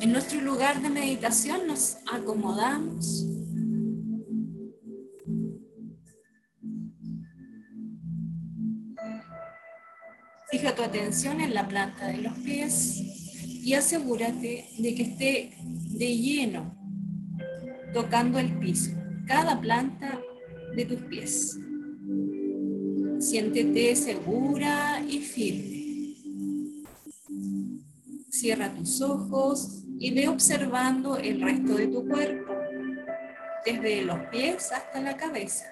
En nuestro lugar de meditación nos acomodamos. Fija tu atención en la planta de los pies y asegúrate de que esté de lleno tocando el piso, cada planta de tus pies. Siéntete segura y firme. Cierra tus ojos y ve observando el resto de tu cuerpo, desde los pies hasta la cabeza.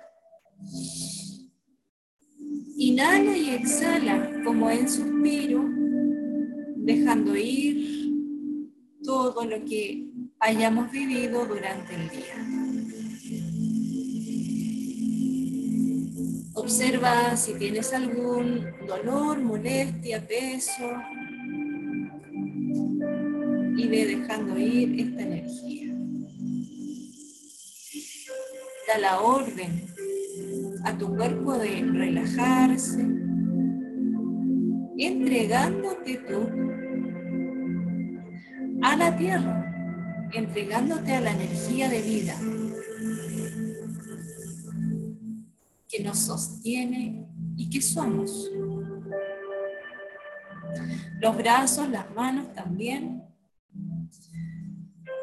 Inhala y exhala como en suspiro, dejando ir todo lo que hayamos vivido durante el día. Observa si tienes algún dolor, molestia, peso y ve dejando ir esta energía. Da la orden a tu cuerpo de relajarse, entregándote tú a la tierra, entregándote a la energía de vida que nos sostiene y que somos. Los brazos, las manos también.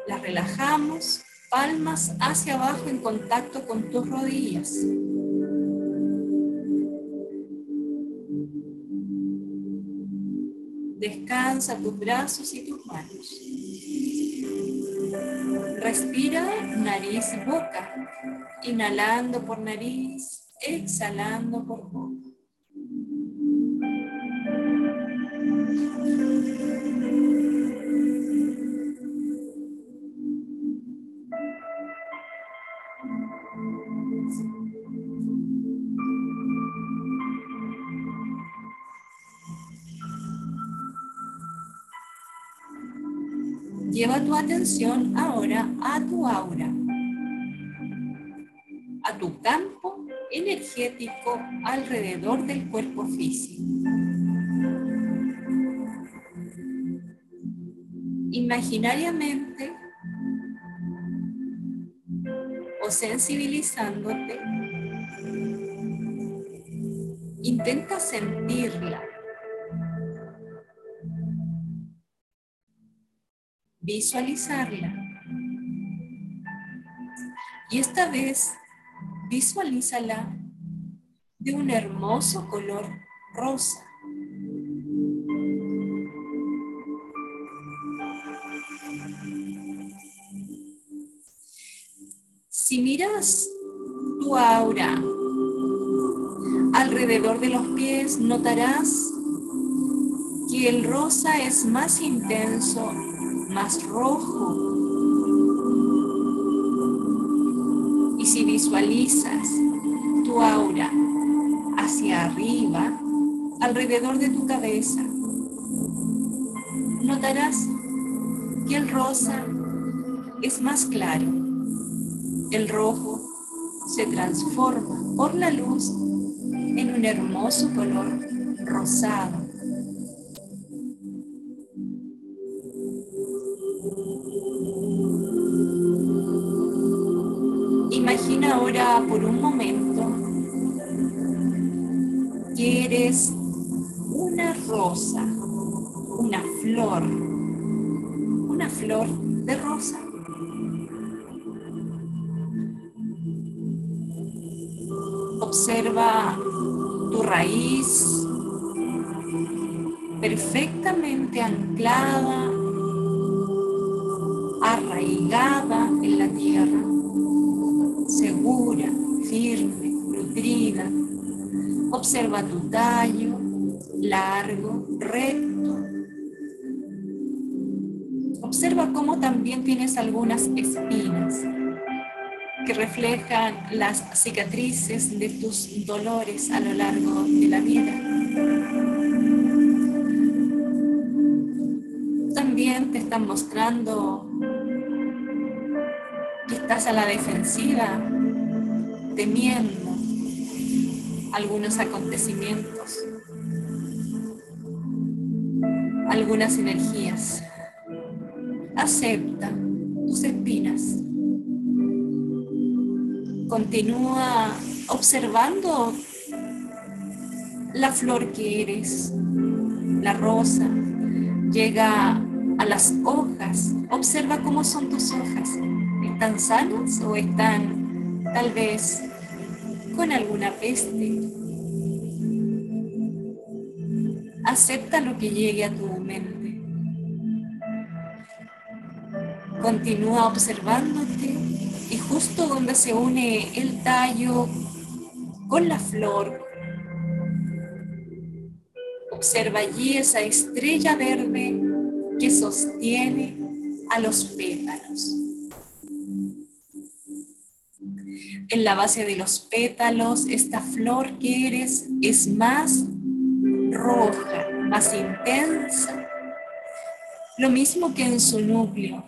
Las relajamos, palmas hacia abajo en contacto con tus rodillas. Descansa tus brazos y tus manos. Respira nariz y boca, inhalando por nariz exhalando por boca. Atención ahora a tu aura, a tu campo energético alrededor del cuerpo físico. Imaginariamente o sensibilizándote, intenta sentirla. Visualizarla. Y esta vez visualízala de un hermoso color rosa. Si miras tu aura alrededor de los pies, notarás que el rosa es más intenso, más rojo, si visualizas tu aura hacia arriba, alrededor de tu cabeza, notarás que el rosa es más claro. El rojo se transforma por la luz en un hermoso color rosado. Observa tu raíz perfectamente anclada, arraigada en la tierra segura, firme, nutrida. Observa tu tallo, largo, recto. Observa cómo también tienes algunas espinas que reflejan las cicatrices de tus dolores a lo largo de la vida. También te están mostrando estás a la defensiva, temiendo algunos acontecimientos, algunas energías. Acepta tus espinas. Continúa observando la flor que eres, la rosa. Llega a las hojas. Observa cómo son tus hojas. ¿Están sanas o están tal vez con alguna peste? Acepta lo que llegue a tu Continúa observándote y justo donde se une el tallo con la flor, observa allí esa estrella verde que sostiene a los pétalos. En la base de los pétalos, esta flor que eres es más roja, más intensa, lo mismo que en su núcleo,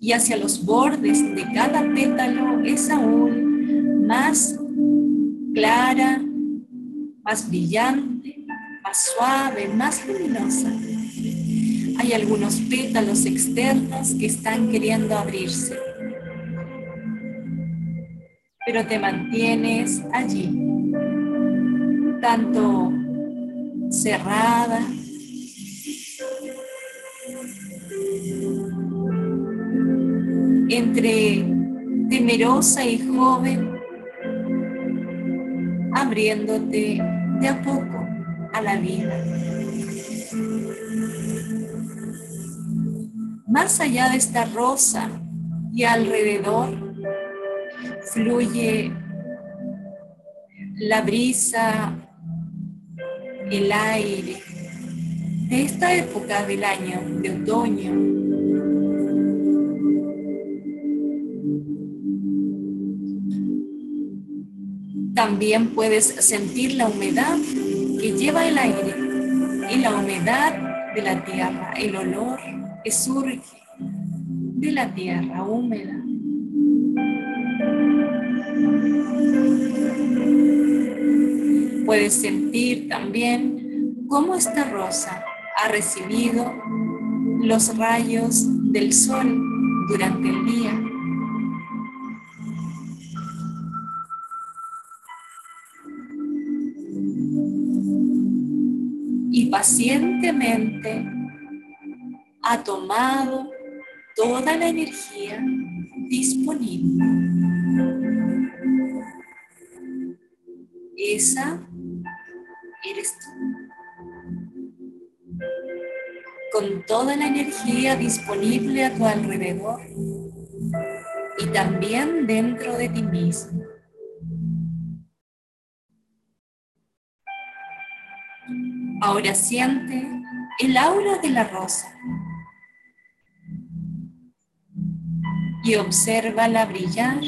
y hacia los bordes de cada pétalo es aún más clara, más brillante, más suave, más luminosa. Hay algunos pétalos externos que están queriendo abrirse, pero te mantienes allí, tanto cerrada, entre temerosa y joven, abriéndote de a poco a la vida. Más allá de esta rosa y alrededor fluye la brisa, el aire de esta época del año, de otoño. También puedes sentir la humedad que lleva el aire y la humedad de la tierra, el olor que surge de la tierra húmeda. Puedes sentir también cómo esta rosa ha recibido los rayos del sol durante el día. Pacientemente ha tomado toda la energía disponible. Esa eres tú. Con toda la energía disponible a tu alrededor y también dentro de ti mismo. Ahora siente el aura de la rosa y obsérvala brillar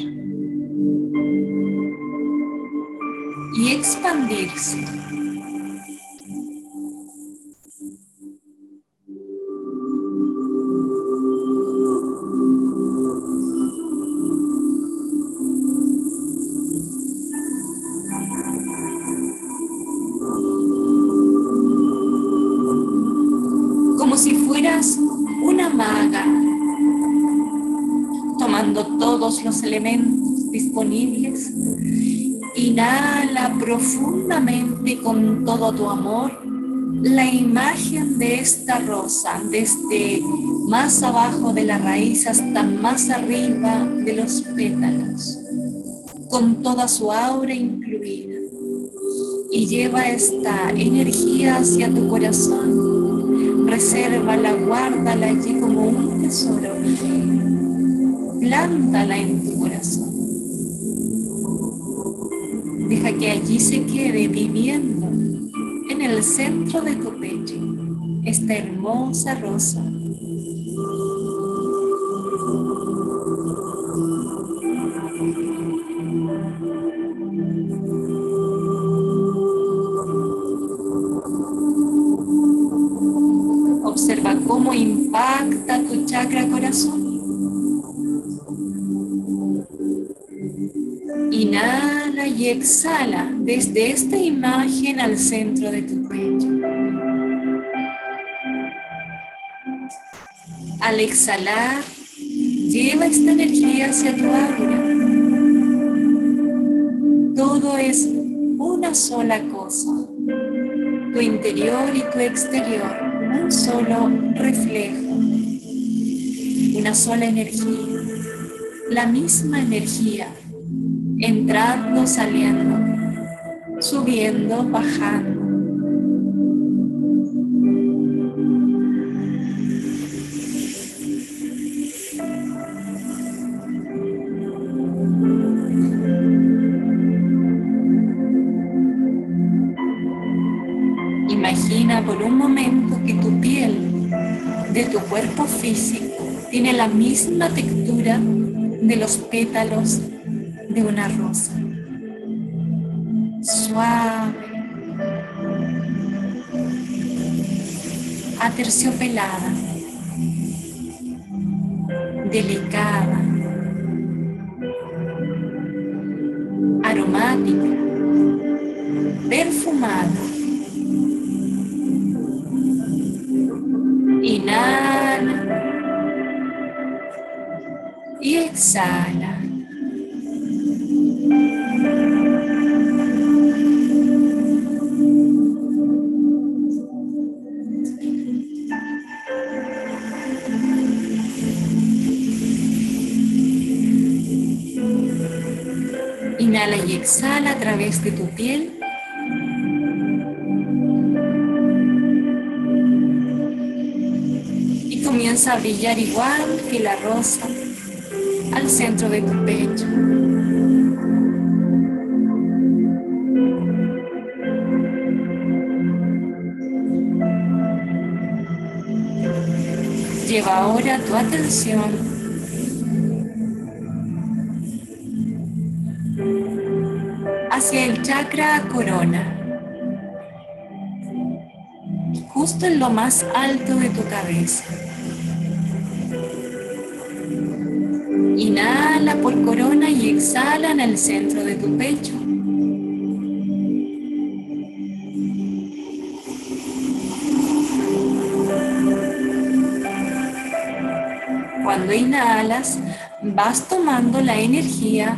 y expandirse. Inhala profundamente con todo tu amor la imagen de esta rosa, desde más abajo de la raíz hasta más arriba de los pétalos, con toda su aura incluida. Y lleva esta energía hacia tu corazón. Resérvala, guárdala allí como un tesoro plántala en que allí se quede viviendo en el centro de tu pecho esta hermosa rosa. Observa cómo impacta tu chakra corazón. Inhala y exhala desde esta imagen al centro de tu pecho. Al exhalar, lleva esta energía hacia tu aura. Todo es una sola cosa. Tu interior y tu exterior, un solo reflejo, una sola energía, la misma energía, entrando, saliendo, subiendo, bajando por un momento que tu piel de tu cuerpo físico tiene la misma textura de los pétalos de una rosa. Aterciopelada, delicada, aromática, perfumada Inhala y exhala. Través de tu piel comienza a brillar igual que la rosa al centro de tu pecho. Lleva ahora tu atención chakra corona, justo en lo más alto de tu cabeza. Inhala por corona y exhala en el centro de tu pecho. Cuando inhalas, vas tomando la energía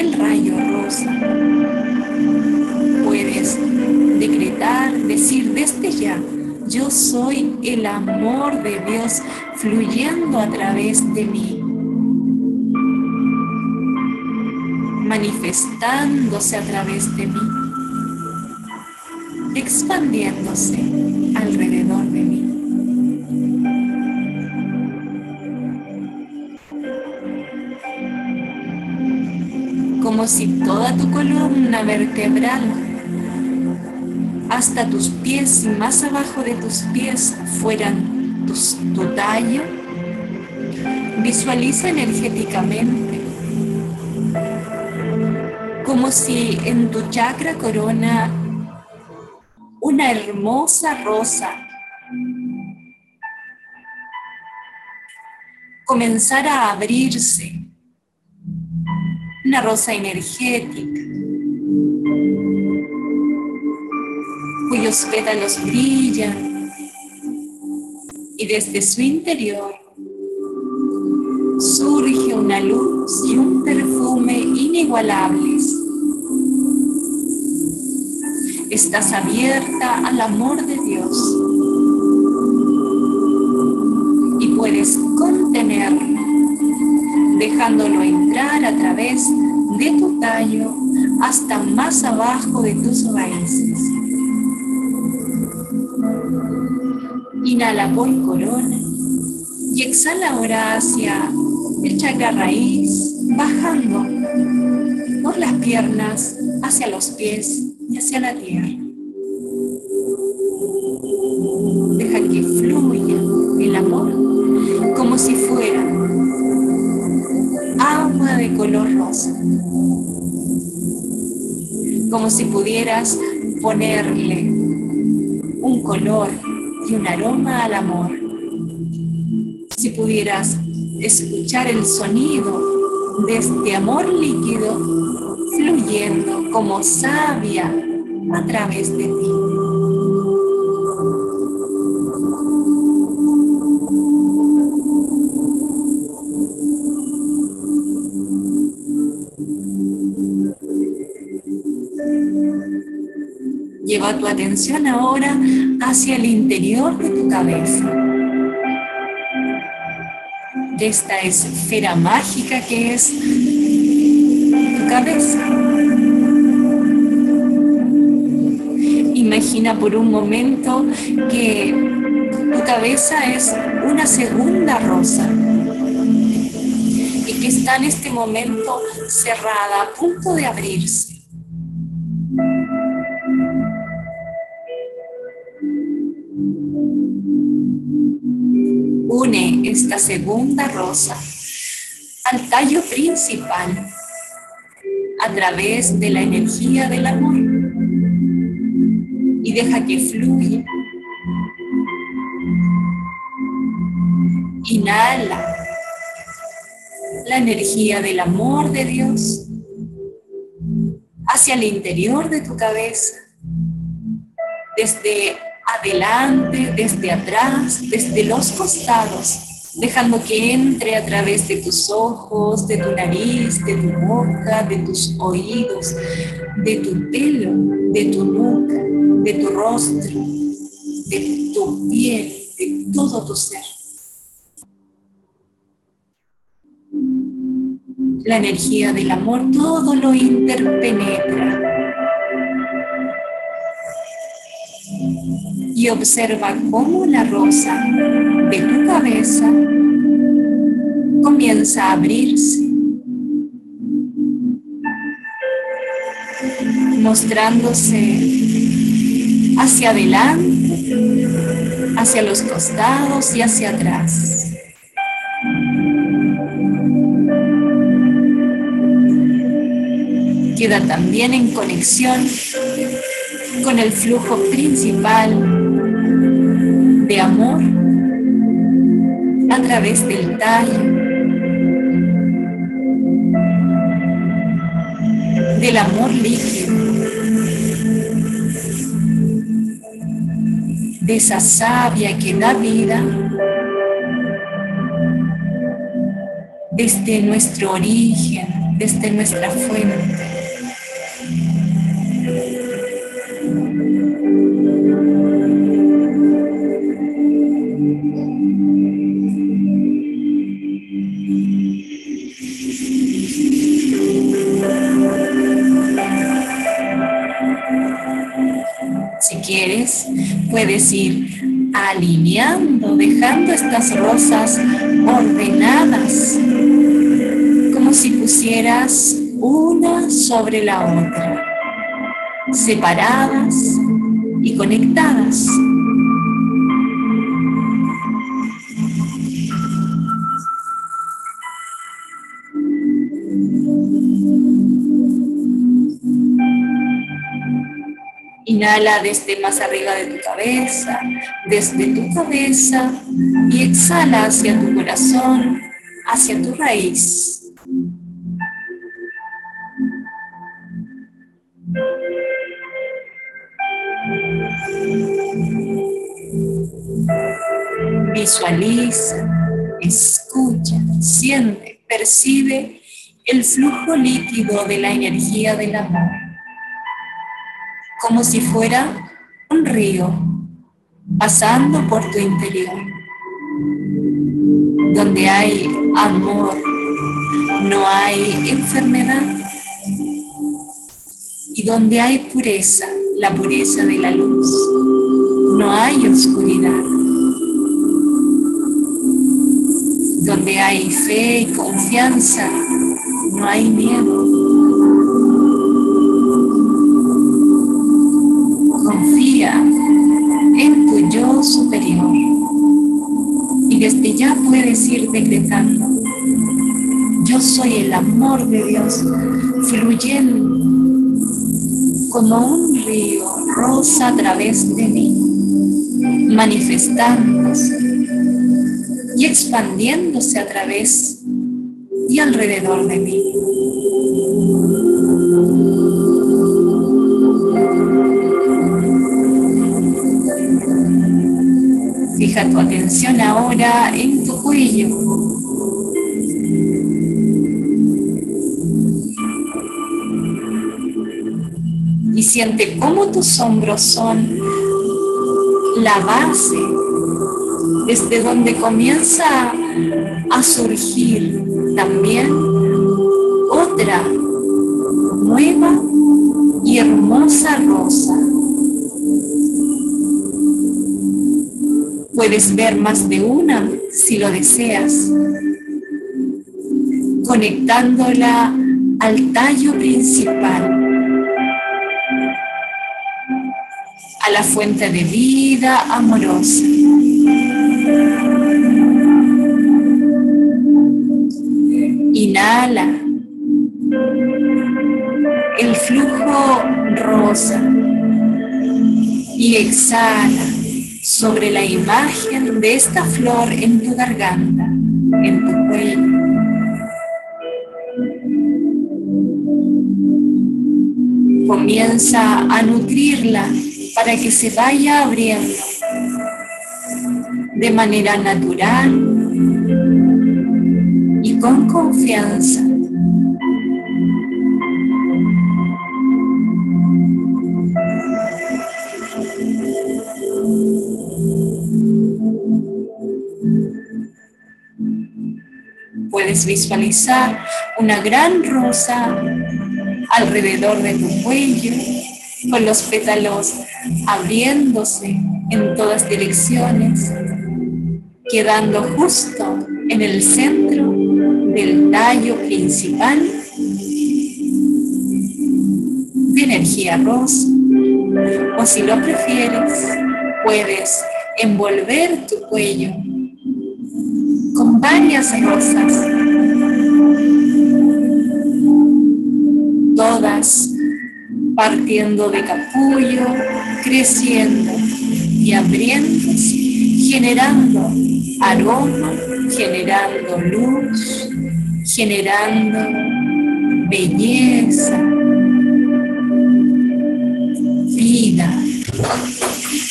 del rayo rosa. Puedes decretar, decir desde ya, yo soy el amor de Dios fluyendo a través de mí. manifestándose a través de mí, expandiéndose alrededor de mí. Como si toda tu columna vertebral, hasta tus pies y más abajo de tus pies fueran tu tallo, visualiza energéticamente como si en tu chakra corona una hermosa rosa comenzara a abrirse, una rosa energética, cuyos pétalos brillan y desde su interior surge una luz y un perfume inigualables. Estás abierta al amor de Dios dejándolo entrar a través de tu tallo hasta más abajo de tus raíces. Inhala por corona y exhala ahora hacia el chakra raíz, bajando por las piernas hacia los pies y hacia la tierra. Como si pudieras ponerle un color y un aroma al amor. Si pudieras escuchar el sonido de este amor líquido fluyendo como sabia a través de ti. Atención ahora hacia el interior de tu cabeza, de esta esfera mágica que es tu cabeza. Imagina por un momento que tu cabeza es una segunda rosa y que está en este momento cerrada, a punto de abrirse. Segunda rosa al tallo principal a través de la energía del amor y deja que fluya. Inhala la energía del amor de Dios hacia el interior de tu cabeza, desde adelante, desde atrás, desde los costados, dejando que entre a través de tus ojos, de tu nariz, de tu boca, de tus oídos, de tu pelo, de tu nuca, de tu rostro, de tu piel, de todo tu ser. La energía del amor todo lo interpenetra y observa cómo la rosa de tu cabeza comienza a abrirse, mostrándose hacia adelante, hacia los costados y hacia atrás. Queda también en conexión con el flujo principal de amor a través del tallo, del amor líquido, de esa savia que da vida desde nuestro origen, desde nuestra fuente. Puedes ir alineando, dejando estas rosas ordenadas, como si pusieras una sobre la otra, separadas y conectadas. Inhala desde más arriba de tu cabeza, desde tu cabeza y exhala hacia tu corazón, hacia tu raíz. Visualiza, escucha, siente, percibe el flujo líquido de la energía del amor como si fuera un río pasando por tu interior, donde hay amor, no hay enfermedad y donde hay pureza, la pureza de la luz, no hay oscuridad. Donde hay fe y confianza, no hay miedo. Superior. Y desde ya puedes ir decretando, yo soy el amor de Dios fluyendo como un río rosa a través de mí, manifestándose y expandiéndose a través y alrededor de mí. Ahora en tu cuello. Y siente cómo tus hombros son la base desde donde comienza a surgir también otra nueva y hermosa rosa. Puedes ver más de una si lo deseas, conectándola al tallo principal, a la fuente de vida amorosa. Inhala el flujo rosa y exhala sobre la imagen de esta flor en tu garganta, en tu cuello. Comienza a nutrirla para que se vaya abriendo de manera natural y con confianza. Visualizar una gran rosa alrededor de tu cuello, con los pétalos abriéndose en todas direcciones, quedando justo en el centro del tallo principal de energía rosa. O si lo prefieres, puedes envolver tu cuello con varias rosas, todas partiendo de capullo, creciendo y abriéndose, generando aroma, generando luz, generando belleza, vida.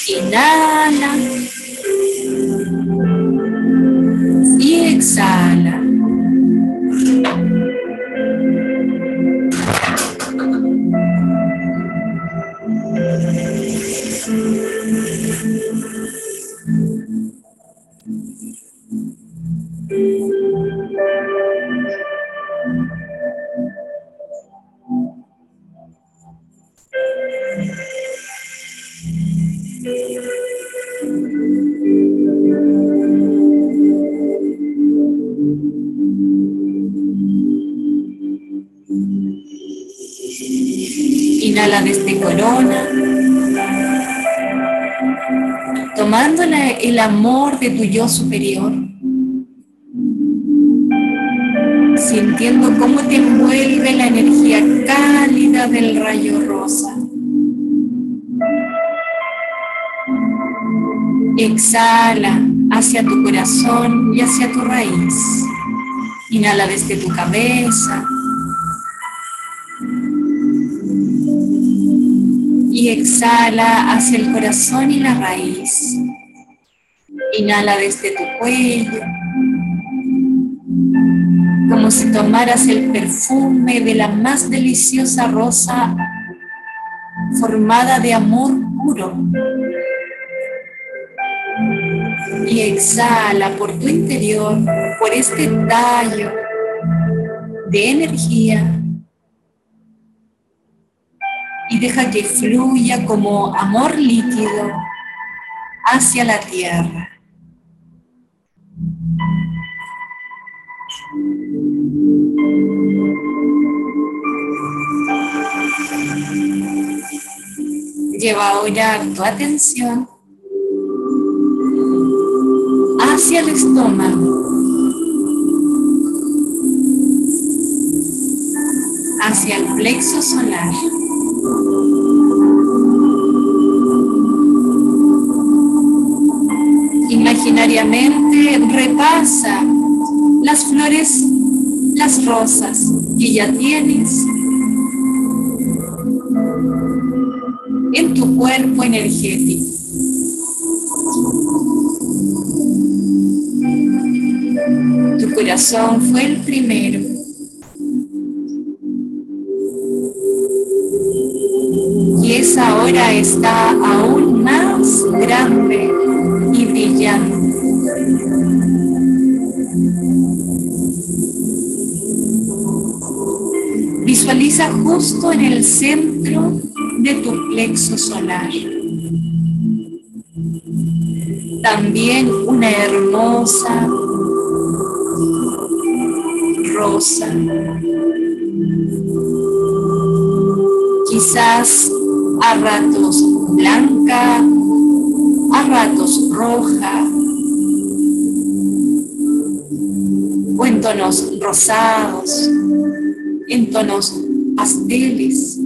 Inhala hacia tu corazón y hacia tu raíz. Inhala desde tu cabeza. Y exhala hacia el corazón y la raíz. Inhala desde tu cuello. Como si tomaras el perfume de la más deliciosa rosa formada de amor puro y exhala por tu interior, por este tallo de energía y deja que fluya como amor líquido hacia la tierra. Lleva ahora tu atención hacia el estómago, hacia el plexo solar. Imaginariamente repasa las flores, las rosas que ya tienes en tu cuerpo energético. corazón fue el primero. Y esa hora está aún más grande y brillante. Visualiza justo en el centro de tu plexo solar también una hermosa rosa. Quizás a ratos blanca, a ratos roja, o en tonos rosados, en tonos pasteles,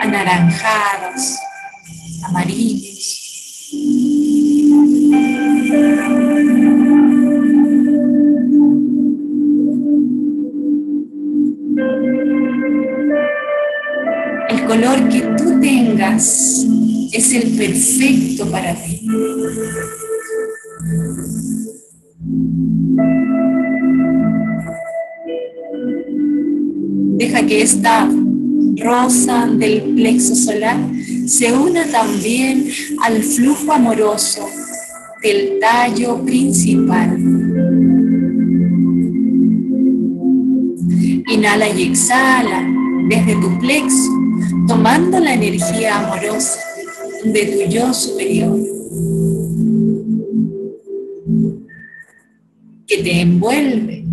anaranjados, el perfecto para ti. Deja que esta rosa del plexo solar se una también al flujo amoroso del tallo principal. Inhala y exhala desde tu plexo, tomando la energía amorosa de tu yo superior, que te envuelve.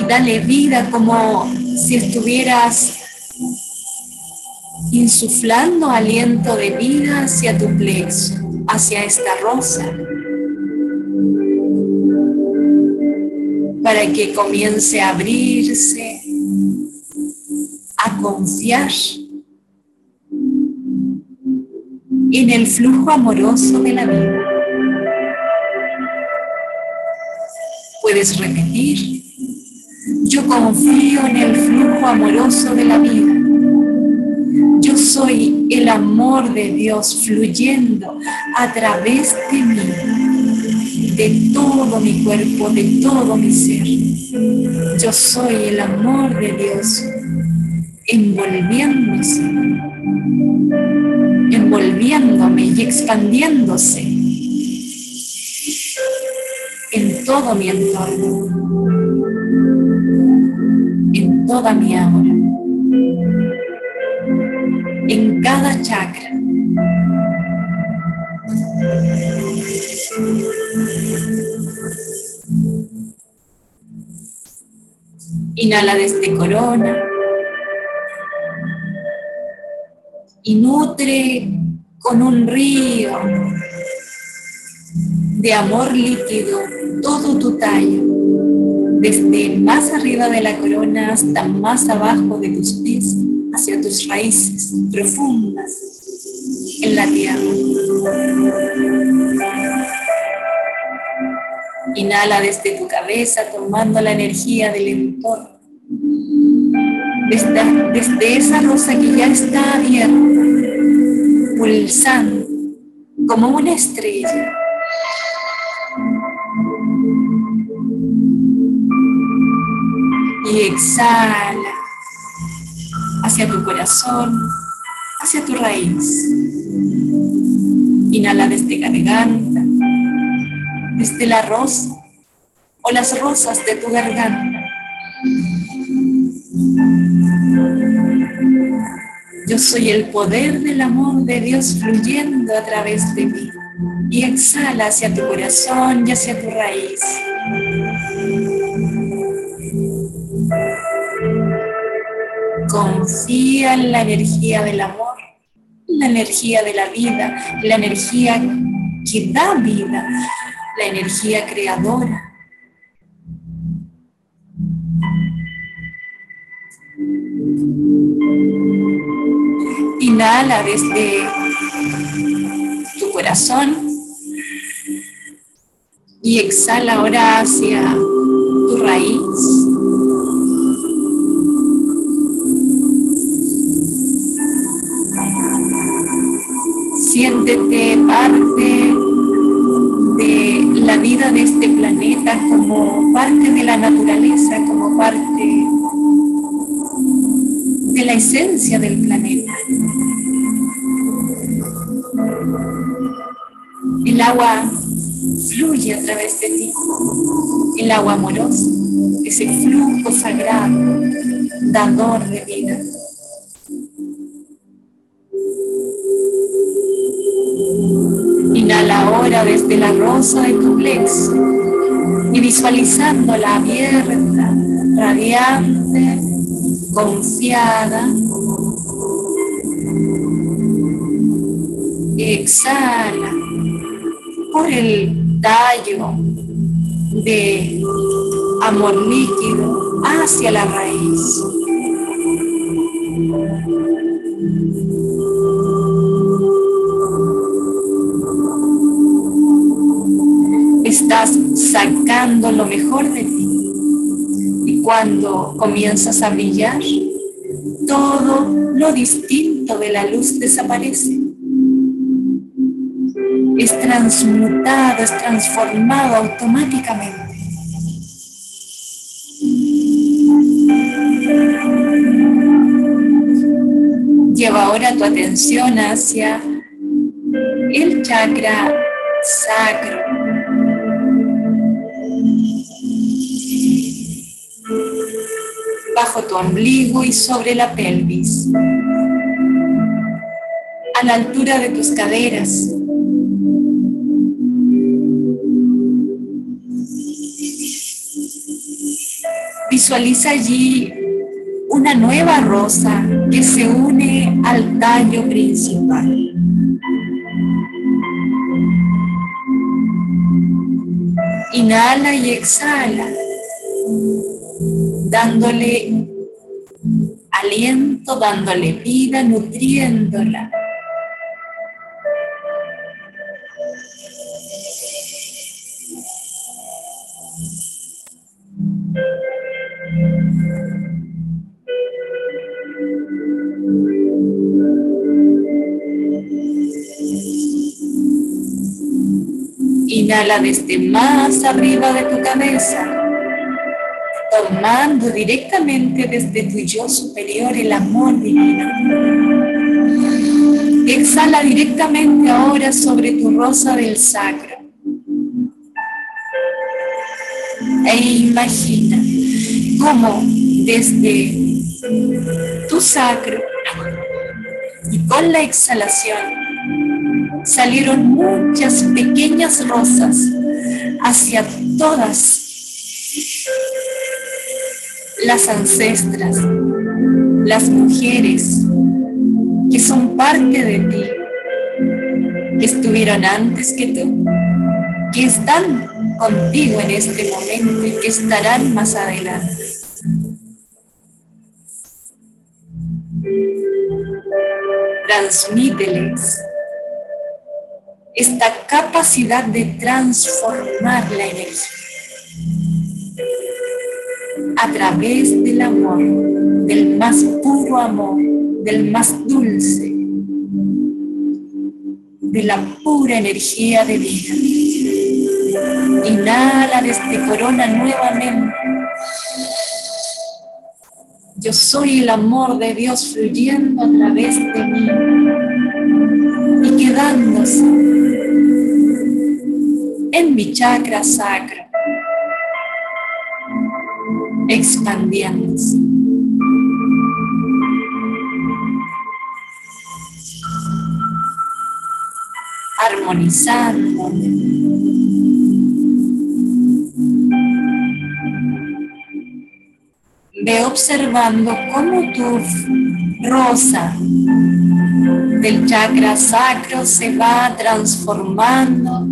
Y dale vida como si estuvieras insuflando aliento de vida hacia tu plexo, hacia esta rosa, para que comience a abrirse, a confiar en el flujo amoroso de la vida. Puedes repetir, yo confío en el flujo amoroso de la vida. Yo soy el amor de Dios fluyendo a través de mí, de todo mi cuerpo, de todo mi ser. Yo soy el amor de Dios envolviéndose, envolviéndome y expandiéndose en todo mi entorno, en toda mi aura en cada chakra. Inhala desde corona y nutre con un río de amor líquido todo tu tallo, desde más arriba de la corona hasta más abajo de tus pies hacia tus raíces profundas en la tierra. Inhala desde tu cabeza tomando la energía del entorno. Desde, esa rosa que ya está abierta, pulsando como una estrella. Y exhala hacia tu corazón, hacia tu raíz. Inhala desde garganta, desde la rosa o las rosas de tu garganta. Yo soy el poder del amor de Dios fluyendo a través de mí. Y exhala hacia tu corazón y hacia tu raíz. Confía en la energía del amor, la energía de la vida, la energía que da vida, la energía creadora. Inhala desde tu corazón y exhala ahora hacia tu raíz. Siéntete parte de la vida de este planeta como parte de la naturaleza, como parte de la esencia del planeta. El agua fluye a través de ti, el agua amorosa, ese flujo sagrado, dador de vida. Inhala ahora desde la rosa de tu plexo y visualizándola abierta, radiante, confiada. Exhala por el tallo de amor líquido hacia la raíz. Estás sacando lo mejor de ti. Cuando comienzas a brillar, todo lo distinto de la luz desaparece es transmutado, es transformado automáticamente. Lleva ahora tu atención hacia el chakra sacro. Tu ombligo y sobre la pelvis. A la altura de tus caderas. Visualiza allí una nueva rosa que se une al tallo principal. Inhala y exhala, dándole aliento, dándole vida, nutriéndola. Inhala desde más arriba de tu cabeza, tomando directamente desde tu yo superior el amor divino. Exhala directamente ahora sobre tu rosa del sacro. E imagina cómo desde tu sacro y con la exhalación salieron muchas pequeñas rosas hacia todas las ancestras, las mujeres que son parte de ti, que estuvieron antes que tú, que están contigo en este momento y que estarán más adelante. Transmíteles esta capacidad de transformar la energía a través del amor, del más puro amor, del más dulce, de la pura energía de vida. Inhala desde corona nuevamente. Yo soy el amor de Dios fluyendo a través de mí y quedándose en mi chakra sacro, expandiéndose. armonizando. Ve observando cómo tu rosa del chakra sacro se va transformando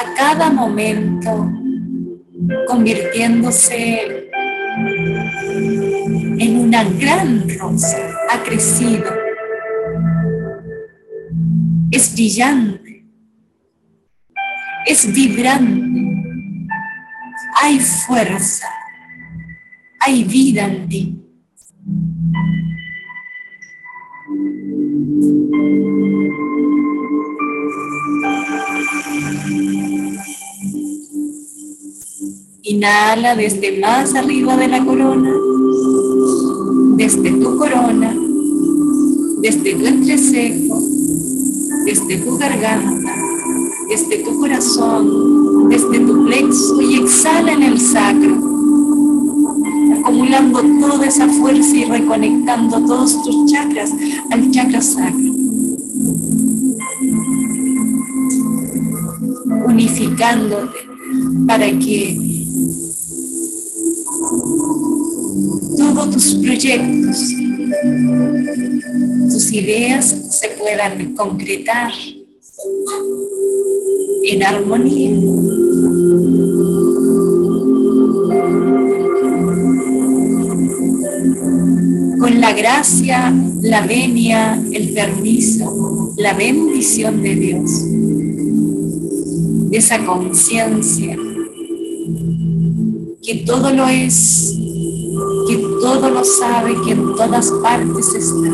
a cada momento, convirtiéndose en una gran rosa, ha crecido, es brillante, es vibrante, hay fuerza, hay vida en ti. Inhala desde más arriba de la corona, desde tu corona, desde tu entrecejo, desde tu garganta, desde tu corazón, desde tu plexo y exhala en el sacro, acumulando toda esa fuerza y reconectando todos tus chakras al chakra sacro. Unificándote para que tus proyectos, tus ideas se puedan concretar en armonía. Con la gracia, la venia, el permiso, la bendición de Dios, esa conciencia que todo lo es, todo lo sabe, que en todas partes está.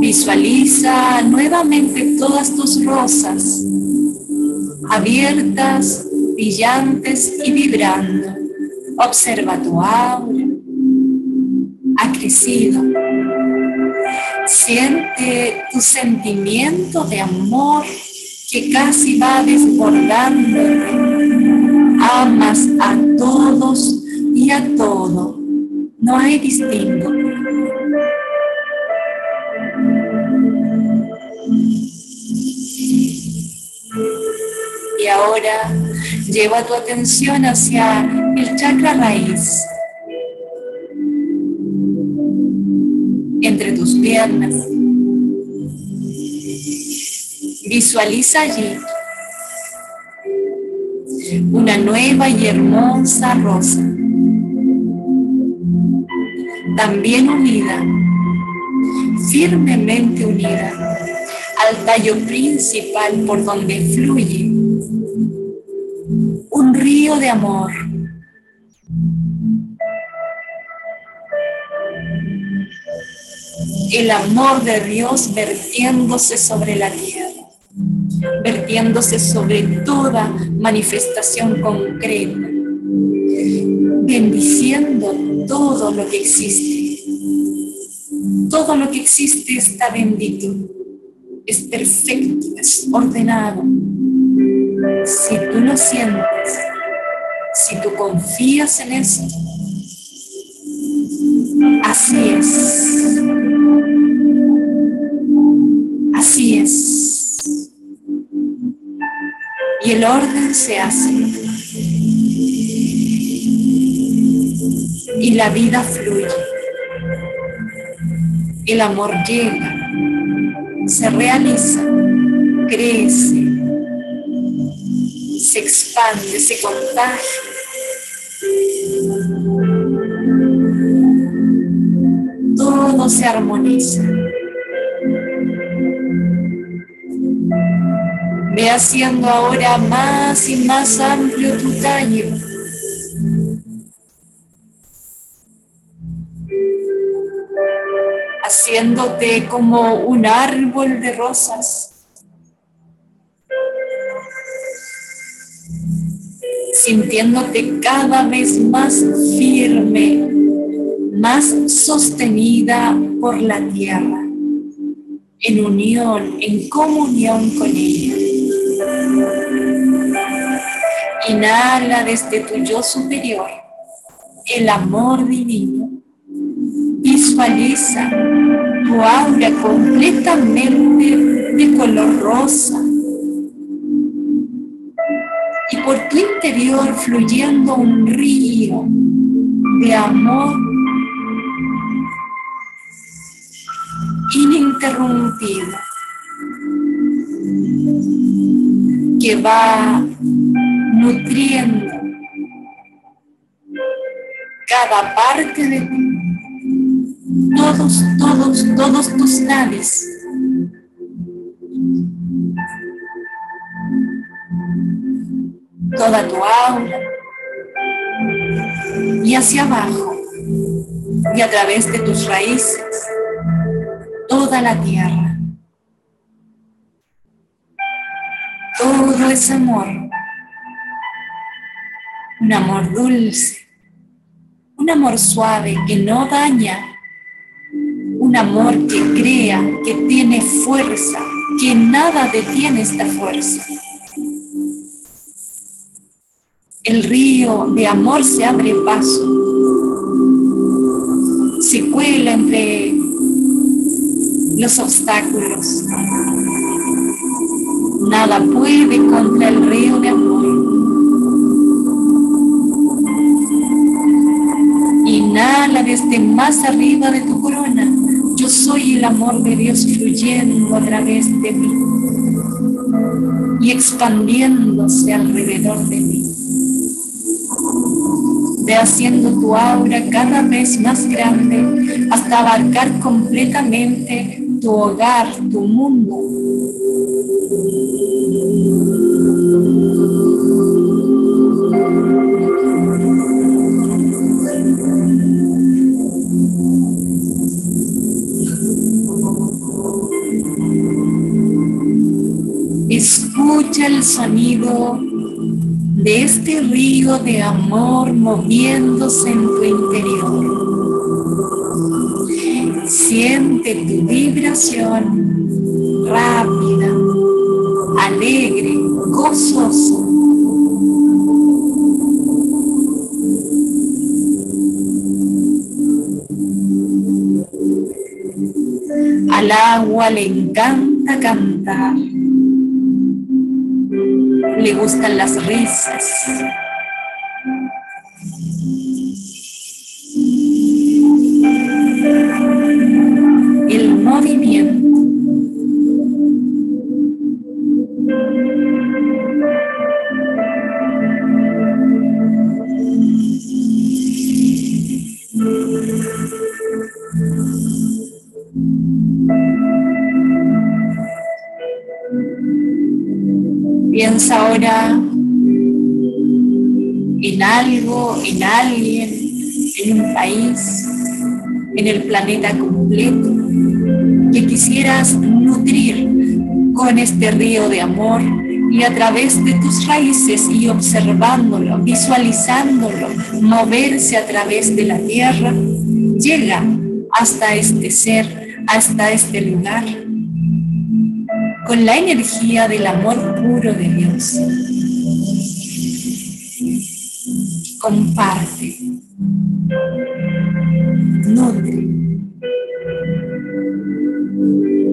Visualiza nuevamente todas tus rosas, abiertas, brillantes y vibrando. Observa tu aura. Ha crecido. Siente tu sentimiento de amor que casi va desbordando. Amas a todos y a todo. No hay distinto. Y ahora lleva tu atención hacia el chakra raíz. Piernas. Visualiza allí una nueva y hermosa rosa. También unida, firmemente unida al tallo principal por donde fluye un río de amor. El amor de Dios vertiéndose sobre la tierra, vertiéndose sobre toda manifestación concreta, bendiciendo todo lo que existe. Todo lo que existe está bendito, es perfecto, es ordenado. Si tú lo sientes, si tú confías en eso, así es. Así es. Y el orden se hace. Y la vida fluye. El amor llega, se realiza, crece, se expande, se contagia. Se armoniza. Ve haciendo ahora más y más amplio tu tallo. Haciéndote como un árbol de rosas. Sintiéndote cada vez más firme, más sostenida por la tierra, en unión, en comunión con ella. Inhala desde tu yo superior el amor divino. Visualiza tu aura completamente de color rosa. Y por tu interior fluyendo un río de amor ininterrumpido que va nutriendo cada parte de ti, todos, todos, todos tus naves. Toda tu aura. Y hacia abajo. Y a través de tus raíces, toda la tierra. todo es amor. Un amor dulce, un amor suave que no daña, un amor que crea, que tiene fuerza, que nada detiene esta fuerza. El río de amor se abre paso, se cuela entre los obstáculos. Nada puede contra el río de amor. Inhala desde más arriba de tu corona. Yo soy el amor de Dios fluyendo a través de mí y expandiéndose alrededor de mí. Ve haciendo tu aura cada vez más grande hasta abarcar completamente tu hogar, tu mundo. Escucha el sonido de este río de amor moviéndose en tu interior. Siente tu vibración rápida, alegre, gozosa. Al agua le encanta cantar. Le gustan las risas. En el planeta completo, que quisieras nutrir con este río de amor y a través de tus raíces y observándolo, visualizándolo, moverse a través de la tierra, llega hasta este ser, hasta este lugar con la energía del amor puro de Dios. Comparte, nutre,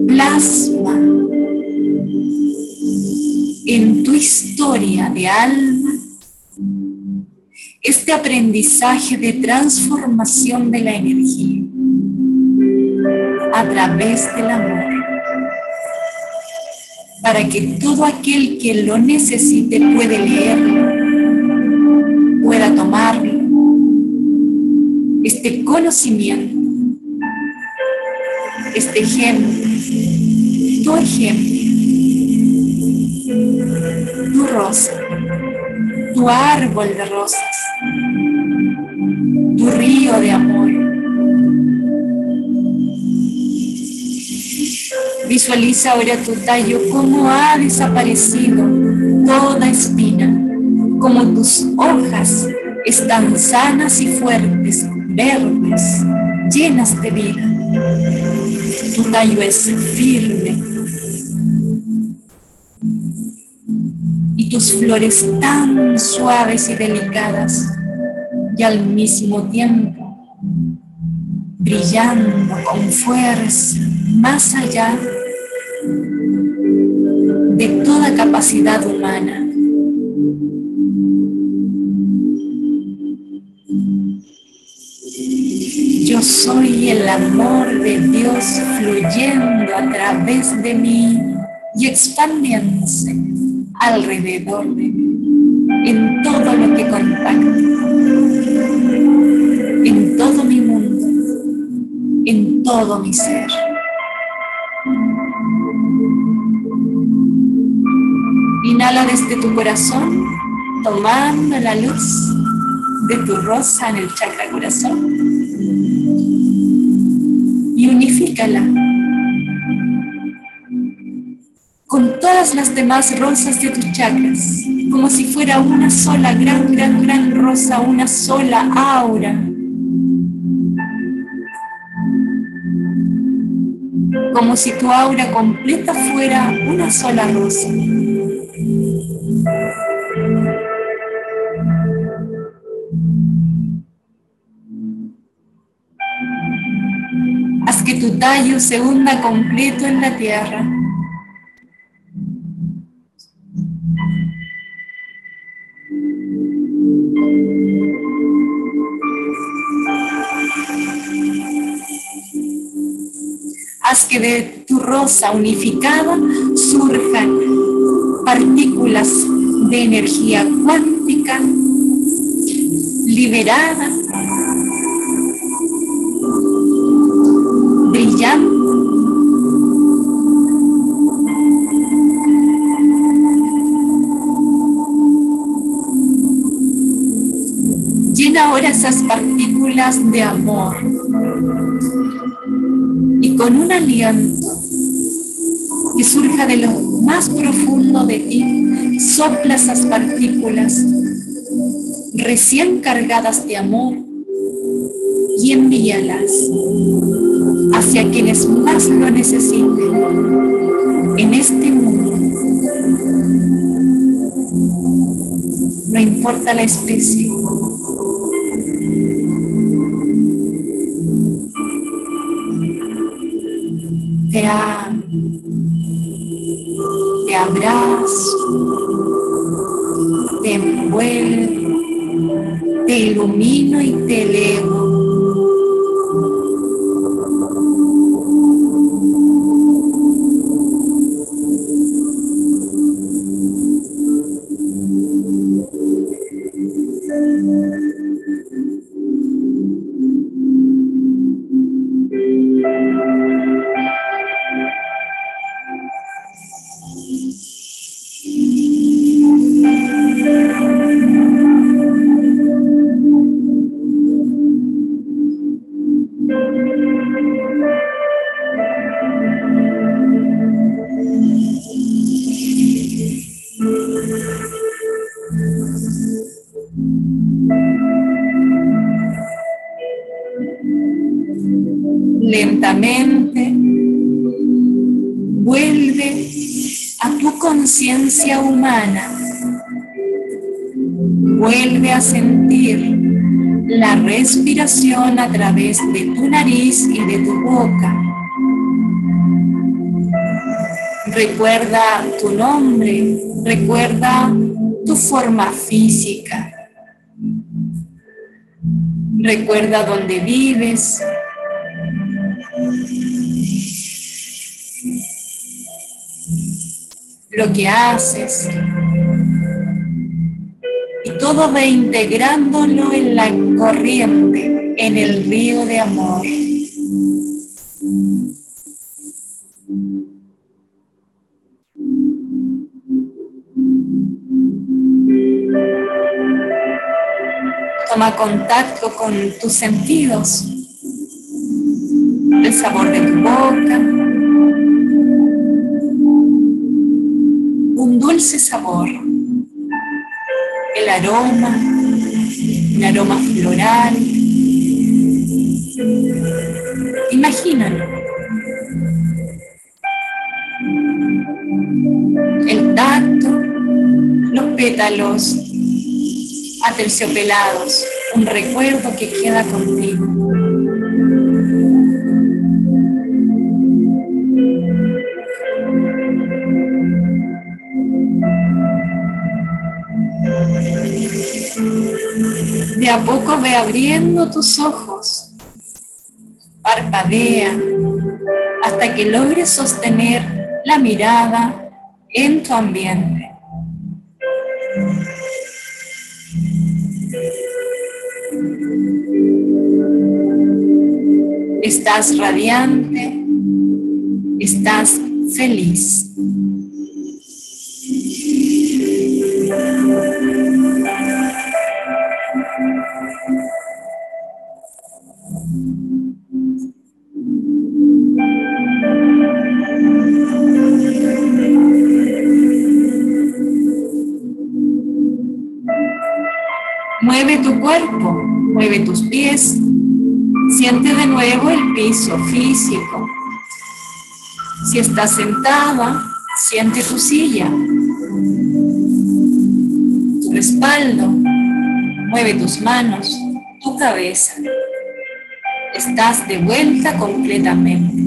plasma en tu historia de alma este aprendizaje de transformación de la energía a través del amor para que todo aquel que lo necesite puede leerlo, pueda tomarlo, este conocimiento, este ejemplo, tu ejemplo, tu rosa, tu árbol de rosas, tu río de amor. Visualiza ahora tu tallo, cómo ha desaparecido toda espina, como tus hojas están sanas y fuertes, verdes, llenas de vida. Tu tallo es firme. Y tus flores tan suaves y delicadas y al mismo tiempo brillando con fuerza más allá de toda capacidad humana. Yo soy el amor de Dios fluyendo a través de mí y expandiéndose alrededor de mí, en todo lo que contacto, en todo mi mundo, en todo mi ser. Inhala desde tu corazón, tomando la luz de tu rosa en el chakra corazón unifícala con todas las demás rosas de tus chakras, como si fuera una sola gran, gran, gran rosa, una sola aura. Como si tu aura completa fuera una sola rosa. Tallo se hunda completo en la tierra. Haz que de tu rosa unificada surjan partículas de energía cuántica liberada, Llena ahora esas partículas de amor. Y con un aliento que surja de lo más profundo de ti, sopla esas partículas recién cargadas de amor y envíalas hacia quienes más lo necesiten en este mundo. No importa la especie. Te amo, te abrazo, te envuelvo, te ilumino y te elevo. Lentamente vuelve a tu conciencia humana. Vuelve a sentir la respiración a través de tu nariz y de tu boca. Recuerda tu nombre, recuerda tu forma física. Recuerda dónde vives. Lo que haces. Y todo va integrándolo en la corriente, en el río de amor. Contacto con tus sentidos, el sabor de tu boca, un dulce sabor, el aroma, un aroma floral. Imagínalo. El tacto, los pétalos aterciopelados, un recuerdo que queda contigo. De a poco ve abriendo tus ojos, parpadea hasta que logres sostener la mirada en tu ambiente. estás radiante, estás feliz. Mueve tu cuerpo, mueve tus pies, Siente de nuevo el piso físico. Si estás sentada, siente tu silla, tu respaldo. Mueve tus manos, tu cabeza. Estás de vuelta completamente.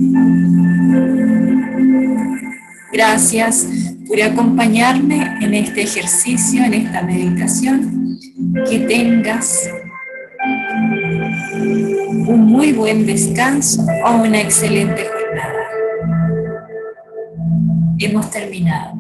Gracias por acompañarme en este ejercicio, en esta meditación. Que tengas un muy buen descanso o una excelente jornada. Hemos terminado.